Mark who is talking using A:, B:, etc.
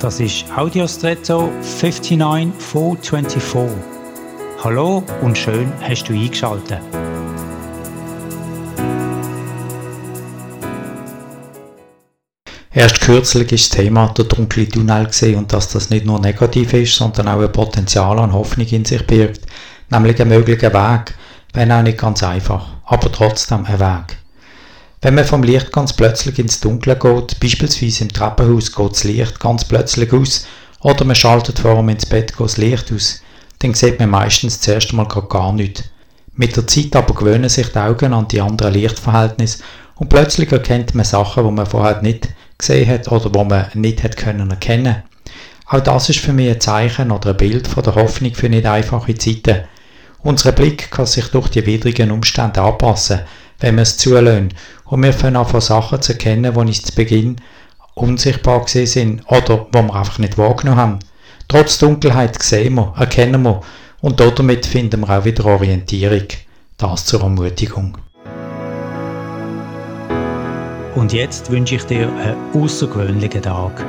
A: Das ist Audiostretto 59424. Hallo und schön hast du eingeschaltet.
B: Erst kürzlich ist das Thema der dunkle Tunnel gesehen und dass das nicht nur negativ ist, sondern auch ein Potenzial an Hoffnung in sich birgt, nämlich einen möglichen Weg, wenn auch nicht ganz einfach, aber trotzdem ein Weg. Wenn man vom Licht ganz plötzlich ins Dunkle geht, beispielsweise im Treppenhaus geht das Licht ganz plötzlich aus oder man schaltet vor dem ins Bett das Licht aus, dann sieht man meistens zuerst einmal gar nichts. Mit der Zeit aber gewöhnen sich die Augen an die anderen Lichtverhältnisse und plötzlich erkennt man Sachen, die man vorher nicht gesehen hat oder wo man nicht hat können erkennen. Auch das ist für mich ein Zeichen oder ein Bild von der Hoffnung für nicht einfache Zeiten. Unser Blick kann sich durch die widrigen Umstände anpassen, wenn wir es zulässt. Und wir fangen an, von Sachen zu erkennen, die uns zu Beginn unsichtbar gesehen sind oder wo wir einfach nicht wahrgenommen haben. Trotz Dunkelheit sehen wir, erkennen wir und damit finden wir auch wieder Orientierung. Das zur Ermutigung.
A: Und jetzt wünsche ich dir einen außergewöhnlichen Tag.